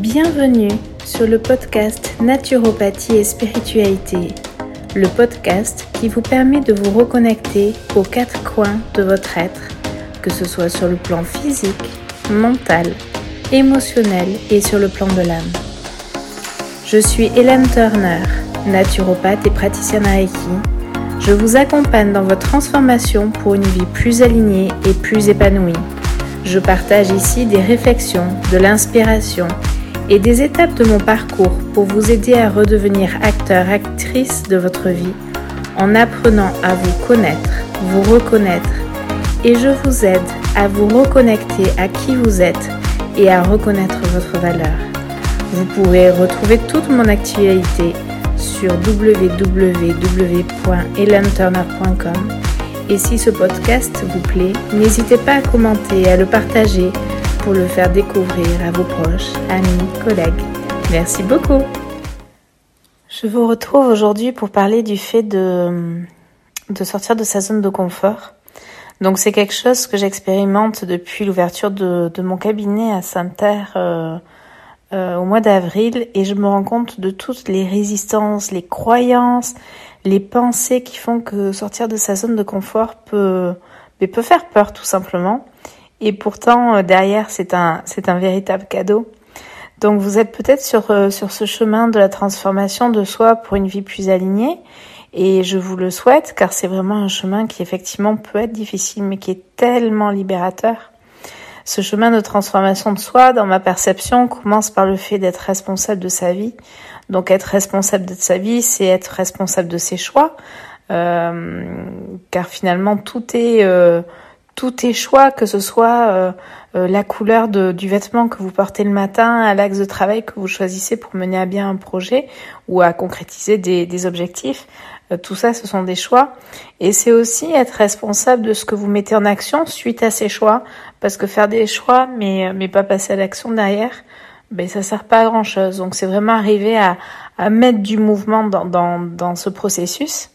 Bienvenue sur le podcast Naturopathie et Spiritualité, le podcast qui vous permet de vous reconnecter aux quatre coins de votre être, que ce soit sur le plan physique, mental, émotionnel et sur le plan de l'âme. Je suis Hélène Turner, naturopathe et praticienne Reiki. Je vous accompagne dans votre transformation pour une vie plus alignée et plus épanouie. Je partage ici des réflexions, de l'inspiration et des étapes de mon parcours pour vous aider à redevenir acteur, actrice de votre vie en apprenant à vous connaître, vous reconnaître et je vous aide à vous reconnecter à qui vous êtes et à reconnaître votre valeur. Vous pourrez retrouver toute mon actualité sur www.helenturner.com et si ce podcast vous plaît, n'hésitez pas à commenter et à le partager pour le faire découvrir à vos proches, amis, collègues. Merci beaucoup. Je vous retrouve aujourd'hui pour parler du fait de, de sortir de sa zone de confort. Donc c'est quelque chose que j'expérimente depuis l'ouverture de, de, mon cabinet à Sainte-Terre euh, euh, au mois d'avril et je me rends compte de toutes les résistances, les croyances, les pensées qui font que sortir de sa zone de confort peut, peut faire peur tout simplement. Et pourtant, euh, derrière, c'est un, c'est un véritable cadeau. Donc vous êtes peut-être sur, euh, sur ce chemin de la transformation de soi pour une vie plus alignée. Et je vous le souhaite car c'est vraiment un chemin qui effectivement peut être difficile mais qui est tellement libérateur. Ce chemin de transformation de soi, dans ma perception, commence par le fait d'être responsable de sa vie. Donc être responsable de sa vie, c'est être responsable de ses choix. Euh, car finalement tout est euh, tout est choix, que ce soit euh, euh, la couleur du vêtement que vous portez le matin, à l'axe de travail que vous choisissez pour mener à bien un projet ou à concrétiser des, des objectifs. Euh, tout ça, ce sont des choix. Et c'est aussi être responsable de ce que vous mettez en action suite à ces choix. Parce que faire des choix, mais, mais pas passer à l'action derrière, ben ça sert pas à grand chose. Donc c'est vraiment arriver à, à mettre du mouvement dans, dans, dans ce processus.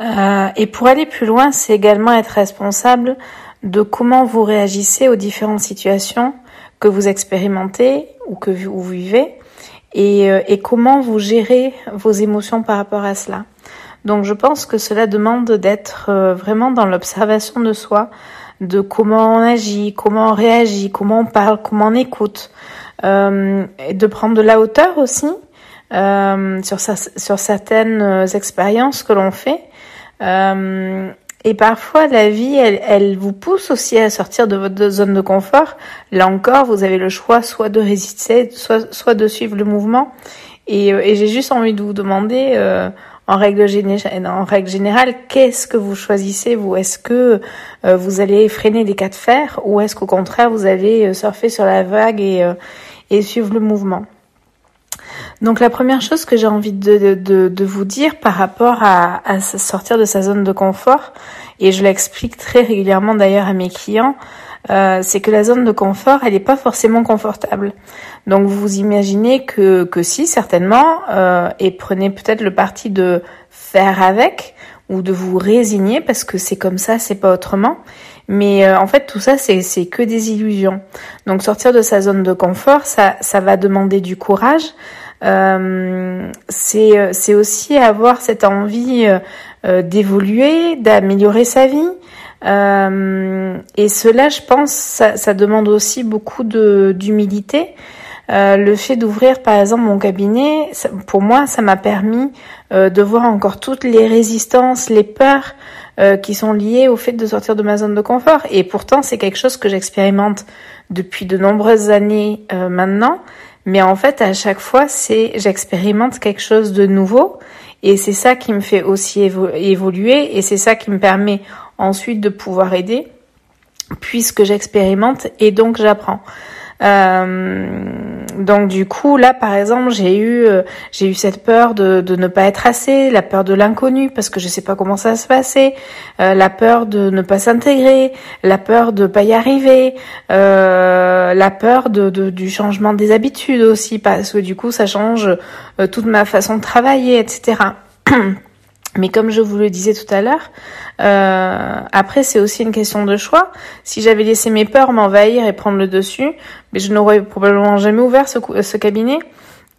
Euh, et pour aller plus loin, c'est également être responsable de comment vous réagissez aux différentes situations que vous expérimentez ou que vous vivez et, euh, et comment vous gérez vos émotions par rapport à cela. Donc je pense que cela demande d'être euh, vraiment dans l'observation de soi, de comment on agit, comment on réagit, comment on parle, comment on écoute, euh, et de prendre de la hauteur aussi euh, sur, sa, sur certaines expériences que l'on fait euh, et parfois, la vie, elle, elle, vous pousse aussi à sortir de votre zone de confort. Là encore, vous avez le choix soit de résister, soit, soit de suivre le mouvement. Et, euh, et j'ai juste envie de vous demander, euh, en, règle en règle générale, qu'est-ce que vous choisissez, vous? Est-ce que euh, vous allez freiner des cas de fer ou est-ce qu'au contraire, vous allez surfer sur la vague et, et suivre le mouvement? Donc la première chose que j'ai envie de, vous dire par rapport à, sortir de sa zone de confort, et je l'explique très régulièrement d'ailleurs à mes clients, euh, c'est que la zone de confort, elle n'est pas forcément confortable. Donc vous imaginez que, que si, certainement, euh, et prenez peut-être le parti de faire avec ou de vous résigner parce que c'est comme ça, c'est pas autrement. Mais euh, en fait, tout ça, c'est, que des illusions. Donc sortir de sa zone de confort, ça, ça va demander du courage, euh, c'est c'est aussi avoir cette envie euh, euh, d'évoluer, d'améliorer sa vie. Euh, et cela, je pense, ça, ça demande aussi beaucoup d'humilité. Euh, le fait d'ouvrir, par exemple, mon cabinet, pour moi, ça m'a permis de voir encore toutes les résistances, les peurs qui sont liées au fait de sortir de ma zone de confort. Et pourtant, c'est quelque chose que j'expérimente depuis de nombreuses années maintenant. Mais en fait, à chaque fois, c'est j'expérimente quelque chose de nouveau et c'est ça qui me fait aussi évoluer et c'est ça qui me permet ensuite de pouvoir aider puisque j'expérimente et donc j'apprends. Euh, donc du coup là par exemple j'ai eu euh, j'ai eu cette peur de, de ne pas être assez, la peur de l'inconnu parce que je sais pas comment ça se passer, euh, la peur de ne pas s'intégrer, la peur de pas y arriver, euh, la peur de, de, du changement des habitudes aussi parce que du coup ça change toute ma façon de travailler etc. Mais comme je vous le disais tout à l'heure, euh, après c'est aussi une question de choix. Si j'avais laissé mes peurs m'envahir et prendre le dessus, mais je n'aurais probablement jamais ouvert ce, ce, cabinet.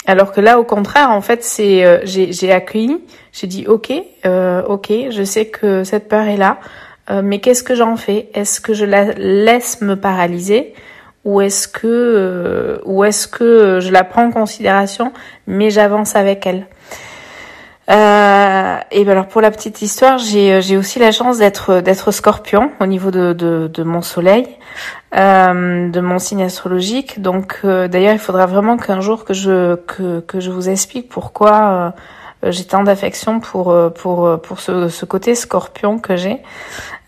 Alors que là, au contraire, en fait, c'est euh, j'ai accueilli, j'ai dit ok, euh, ok, je sais que cette peur est là, euh, mais qu'est-ce que j'en fais? Est-ce que je la laisse me paralyser? Ou est-ce que euh, ou est-ce que je la prends en considération, mais j'avance avec elle? Euh, et ben alors pour la petite histoire, j'ai euh, j'ai aussi la chance d'être d'être Scorpion au niveau de de, de mon Soleil, euh, de mon signe astrologique. Donc euh, d'ailleurs, il faudra vraiment qu'un jour que je que que je vous explique pourquoi euh, j'ai tant d'affection pour pour pour ce ce côté Scorpion que j'ai.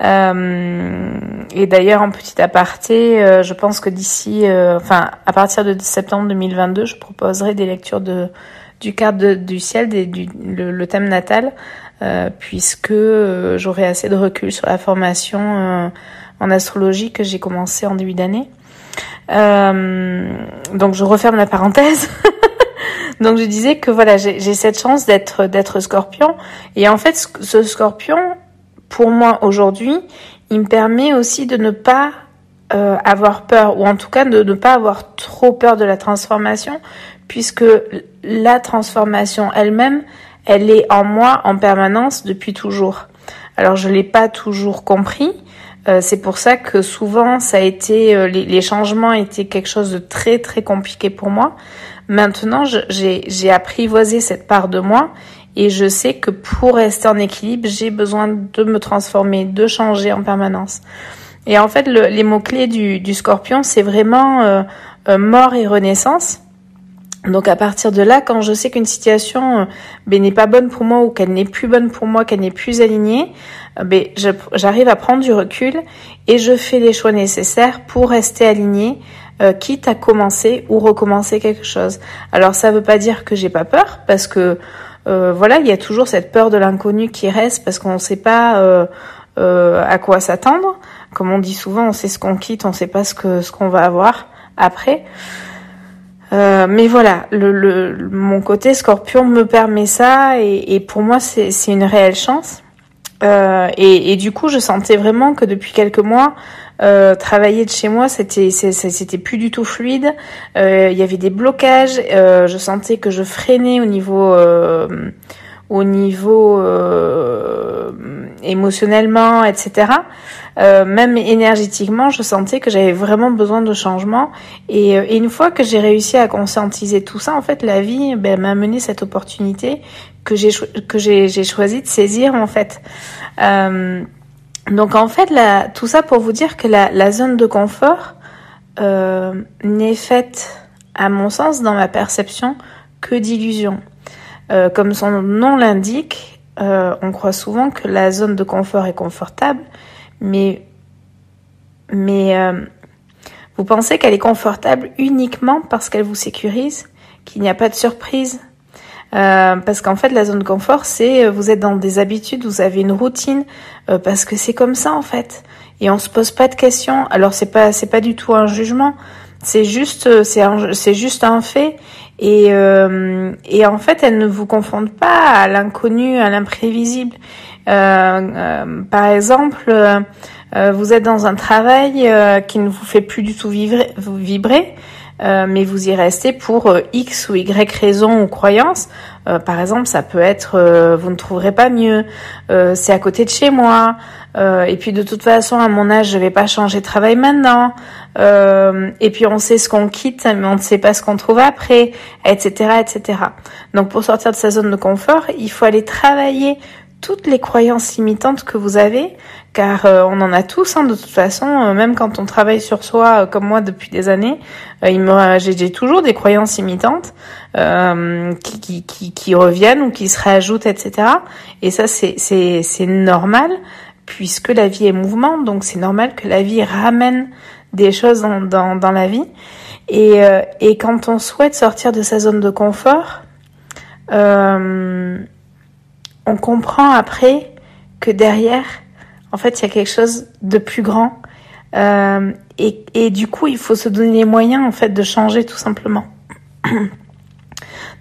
et d'ailleurs, en petit aparté, je pense que d'ici, enfin à partir de septembre 2022, je proposerai des lectures de du cadre du ciel, du, le, thème natal, euh, puisque euh, j'aurai assez de recul sur la formation euh, en astrologie que j'ai commencé en début d'année. donc je referme la parenthèse. donc je disais que voilà, j'ai cette chance d'être d'être scorpion. Et en fait, ce scorpion, pour moi aujourd'hui, il me permet aussi de ne pas avoir peur, ou en tout cas de ne pas avoir trop peur de la transformation, puisque la transformation elle-même, elle est en moi en permanence depuis toujours. Alors je l'ai pas toujours compris. Euh, c'est pour ça que souvent ça a été euh, les, changements étaient quelque chose de très très compliqué pour moi. Maintenant, j'ai apprivoisé cette part de moi et je sais que pour rester en équilibre, j'ai besoin de me transformer, de changer en permanence. Et en fait, les mots clés du, Scorpion, c'est vraiment euh, mort et renaissance. Donc à partir de là, quand je sais qu'une situation euh, ben, n'est pas bonne pour moi ou qu'elle n'est plus bonne pour moi, qu'elle n'est plus alignée, euh, ben, j'arrive à prendre du recul et je fais les choix nécessaires pour rester alignée, euh, quitte à commencer ou recommencer quelque chose. Alors ça veut pas dire que j'ai pas peur, parce que voilà, il y a toujours cette peur de l'inconnu qui reste parce qu'on ne sait pas à quoi s'attendre. Comme on dit souvent, on sait ce qu'on quitte, on sait pas ce que ce qu'on va avoir après. Euh, mais voilà, mon côté scorpion me permet ça et, pour moi c'est une réelle chance. Euh, et, du coup, je sentais vraiment que depuis quelques mois, euh, travailler de chez moi, c'était c'était plus du tout fluide. Euh, il y avait des blocages. Euh, je sentais que je freinais au niveau au niveau émotionnellement, etc. Euh, même énergétiquement, je sentais que j'avais vraiment besoin de changement. Et, euh, et une fois que j'ai réussi à conscientiser tout ça, en fait, la vie ben, m'a mené cette opportunité que j'ai que j'ai choisi de saisir en fait. Euh, donc en fait, la, tout ça pour vous dire que la, la zone de confort euh, n'est faite, à mon sens, dans ma perception, que d'illusions. Euh, comme son nom l'indique, euh, on croit souvent que la zone de confort est confortable, mais, mais euh, vous pensez qu'elle est confortable uniquement parce qu'elle vous sécurise, qu'il n'y a pas de surprise? Parce qu'en fait, la zone de confort, c'est vous êtes dans des habitudes, vous avez une routine, parce que c'est comme ça en fait, et on se pose pas de questions. Alors c'est pas c'est pas du tout un jugement, c'est juste c'est c'est juste un fait et, euh, et en fait, elles ne vous confondent pas à l'inconnu, à l'imprévisible. Euh, euh, par exemple, vous êtes dans un travail qui ne vous fait plus du tout vibrer, mais vous y restez pour X ou Y raison ou croyance. par exemple, ça peut être vous ne trouverez pas mieux, c'est à côté de chez moi, et puis de toute façon à mon âge je vais pas changer de travail maintenant. Euh, et puis on sait ce qu'on quitte, mais on ne sait pas ce qu'on trouve après, etc., etc. Donc pour sortir de sa zone de confort, il faut aller travailler toutes les croyances limitantes que vous avez, car euh, on en a tous, hein, de toute façon, euh, même quand on travaille sur soi, comme moi depuis des années, j'ai toujours des croyances limitantes qui, qui, qui, qui, reviennent ou qui se réajoutent, etc. Et ça, c'est normal, puisque la vie est mouvement, donc c'est normal que la vie ramène des choses dans, dans, la vie. Et, euh, et quand on souhaite sortir de sa zone de confort, euh, on comprend après que derrière, en fait, il y a quelque chose de plus grand. Euh, et, et du coup, il faut se donner les moyens, en fait, de changer tout simplement.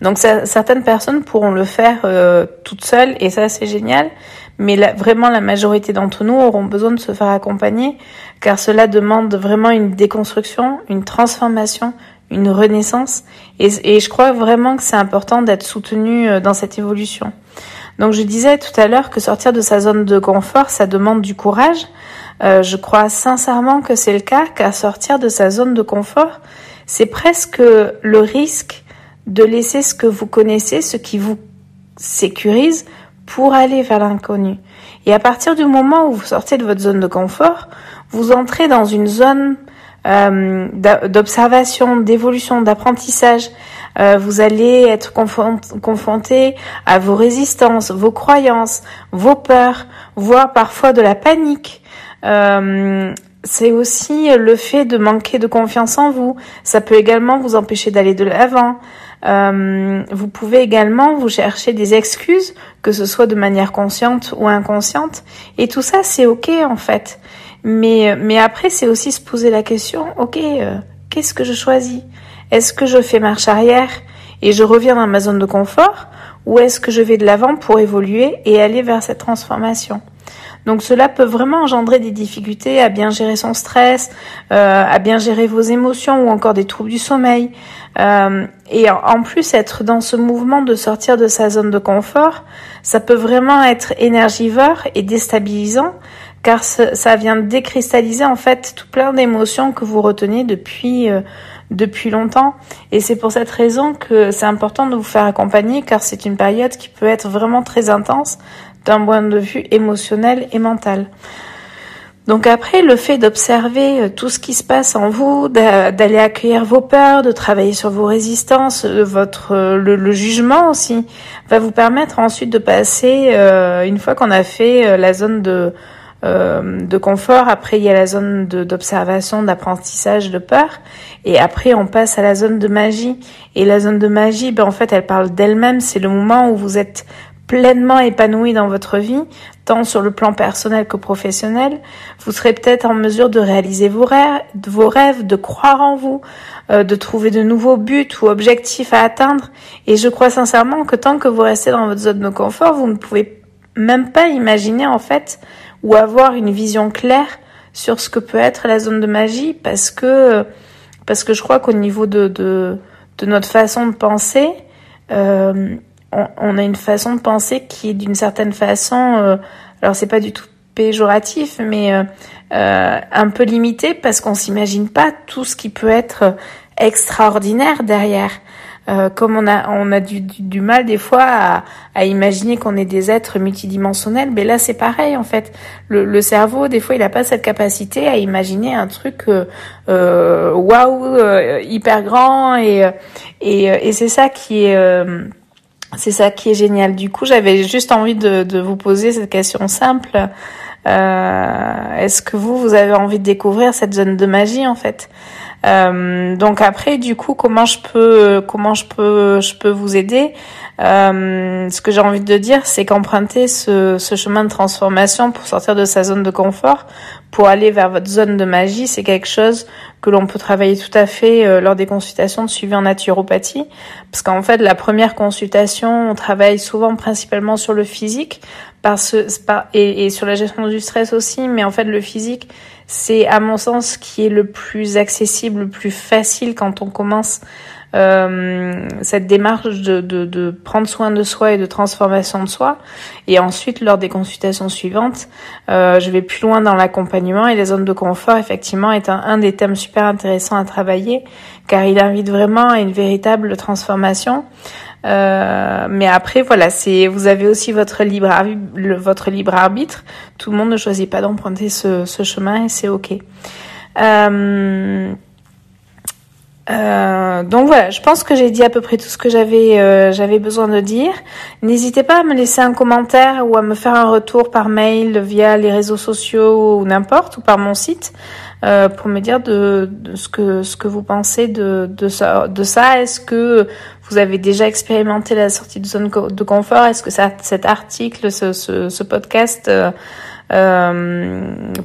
Donc certaines personnes pourront le faire toutes seules et ça c'est génial, mais vraiment la majorité d'entre nous auront besoin de se faire accompagner car cela demande vraiment une déconstruction, une transformation, une renaissance et, et je crois vraiment que c'est important d'être soutenu euh, dans cette évolution. Donc je disais tout à l'heure que sortir de sa zone de confort, ça demande du courage. Euh, je crois sincèrement que c'est le cas car sortir de sa zone de confort, c'est presque le risque de laisser ce que vous connaissez, ce qui vous sécurise pour aller vers l'inconnu. Et à partir du moment où vous sortez de votre zone de confort, vous entrez dans une zone euh, d'observation, d'évolution, d'apprentissage. Euh, vous allez être confronté à vos résistances, vos croyances, vos peurs, voire parfois de la panique. Euh, c'est aussi le fait de manquer de confiance en vous. Ça peut également vous empêcher d'aller de l'avant. Euh, vous pouvez également vous chercher des excuses, que ce soit de manière consciente ou inconsciente. Et tout ça, c'est ok en fait. Mais, mais après, c'est aussi se poser la question, ok, euh, qu'est-ce que je choisis? Est-ce que je fais marche arrière et je reviens dans ma zone de confort? Ou est-ce que je vais de l'avant pour évoluer et aller vers cette transformation? Donc cela peut vraiment engendrer des difficultés à bien gérer son stress, euh, à bien gérer vos émotions ou encore des troubles du sommeil. Euh, et en plus, être dans ce mouvement de sortir de sa zone de confort, ça peut vraiment être énergivore et déstabilisant, car ça vient décristalliser en fait tout plein d'émotions que vous retenez depuis euh, depuis longtemps. Et c'est pour cette raison que c'est important de vous faire accompagner, car c'est une période qui peut être vraiment très intense d'un point de vue émotionnel et mental. Donc après, le fait d'observer euh, tout ce qui se passe en vous, d'aller accueillir vos peurs, de travailler sur vos résistances, euh, votre euh, le, jugement aussi, va vous permettre ensuite de passer, une fois qu'on a fait la zone de de confort, après il y a la zone d'observation, d'apprentissage, de peur, et après on passe à la zone de magie. Et la zone de magie, ben en fait, elle parle d'elle-même. C'est le moment où vous êtes pleinement épanoui dans votre vie, tant sur le plan personnel que professionnel, vous serez peut-être en mesure de réaliser vos rêves, de croire en vous, euh, de trouver de nouveaux buts ou objectifs à atteindre. Et je crois sincèrement que tant que vous restez dans votre zone de confort, vous ne pouvez même pas imaginer en fait ou avoir une vision claire sur ce que peut être la zone de magie parce que parce que je crois qu'au niveau de, de, de notre façon de penser, euh, on, a une façon de penser qui est d'une certaine façon, euh, alors c'est pas du tout péjoratif, mais euh, euh, un peu limité parce qu'on s'imagine pas tout ce qui peut être extraordinaire derrière. comme on a on a du, du, mal des fois à, à imaginer qu'on est des êtres multidimensionnels, mais là c'est pareil en fait. Le, le, cerveau des fois il a pas cette capacité à imaginer un truc waouh hyper grand et et, et c'est ça qui est c'est ça qui est génial. Du coup, j'avais juste envie de, vous poser cette question simple. Euh, Est-ce que vous, vous avez envie de découvrir cette zone de magie en fait? Euh, Donc après, du coup, comment je peux, comment je peux, je peux vous aider? Euh, Ce que j'ai envie de dire, c'est qu'emprunter ce chemin de transformation pour sortir de sa zone de confort, pour aller vers votre zone de magie, c'est quelque chose que l'on peut travailler tout à fait euh, lors des consultations de suivi en naturopathie. Parce qu'en fait, la première consultation, on travaille souvent principalement sur le physique parce, et, et sur la gestion du stress aussi. Mais en fait, le physique, c'est à mon sens qui est le plus accessible, le plus facile quand on commence euh, cette démarche de, de, de, prendre soin de soi et de transformation de soi. Et ensuite, lors des consultations suivantes, euh, je vais plus loin dans l'accompagnement et les zones de confort, effectivement, est un, un, des thèmes super intéressants à travailler, car il invite vraiment à une véritable transformation. Euh, mais après, voilà, c'est vous avez aussi votre libre votre libre arbitre. Tout le monde ne choisit pas d'emprunter ce, ce chemin et c'est ok. Euh, euh, donc voilà, je pense que j'ai dit à peu près tout ce que j'avais euh, j'avais besoin de dire. N'hésitez pas à me laisser un commentaire ou à me faire un retour par mail via les réseaux sociaux ou n'importe ou par mon site euh, pour me dire de, ce que ce que vous pensez de ça. Est-ce que vous avez déjà expérimenté la sortie de zone de confort? Est-ce que cet article, ce, podcast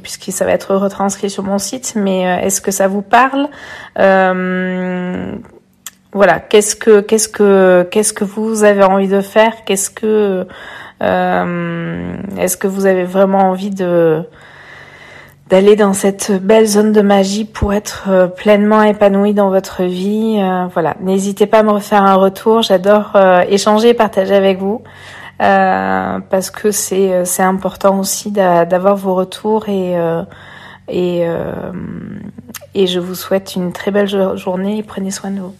puisque ça va être retranscrit sur mon site, mais euh, est-ce que ça vous parle? Euh, voilà, qu'est-ce que qu'est-ce que qu'est-ce que vous avez envie de faire? Qu'est-ce que euh, est-ce que vous avez vraiment envie de d'aller dans cette belle zone de magie pour être euh, pleinement épanoui dans votre vie? Euh, voilà, n'hésitez pas à me refaire un retour. J'adore échanger partager avec vous parce que c'est c'est important aussi d'avoir vos retours et et et je vous souhaite une très belle journée et prenez soin de vous.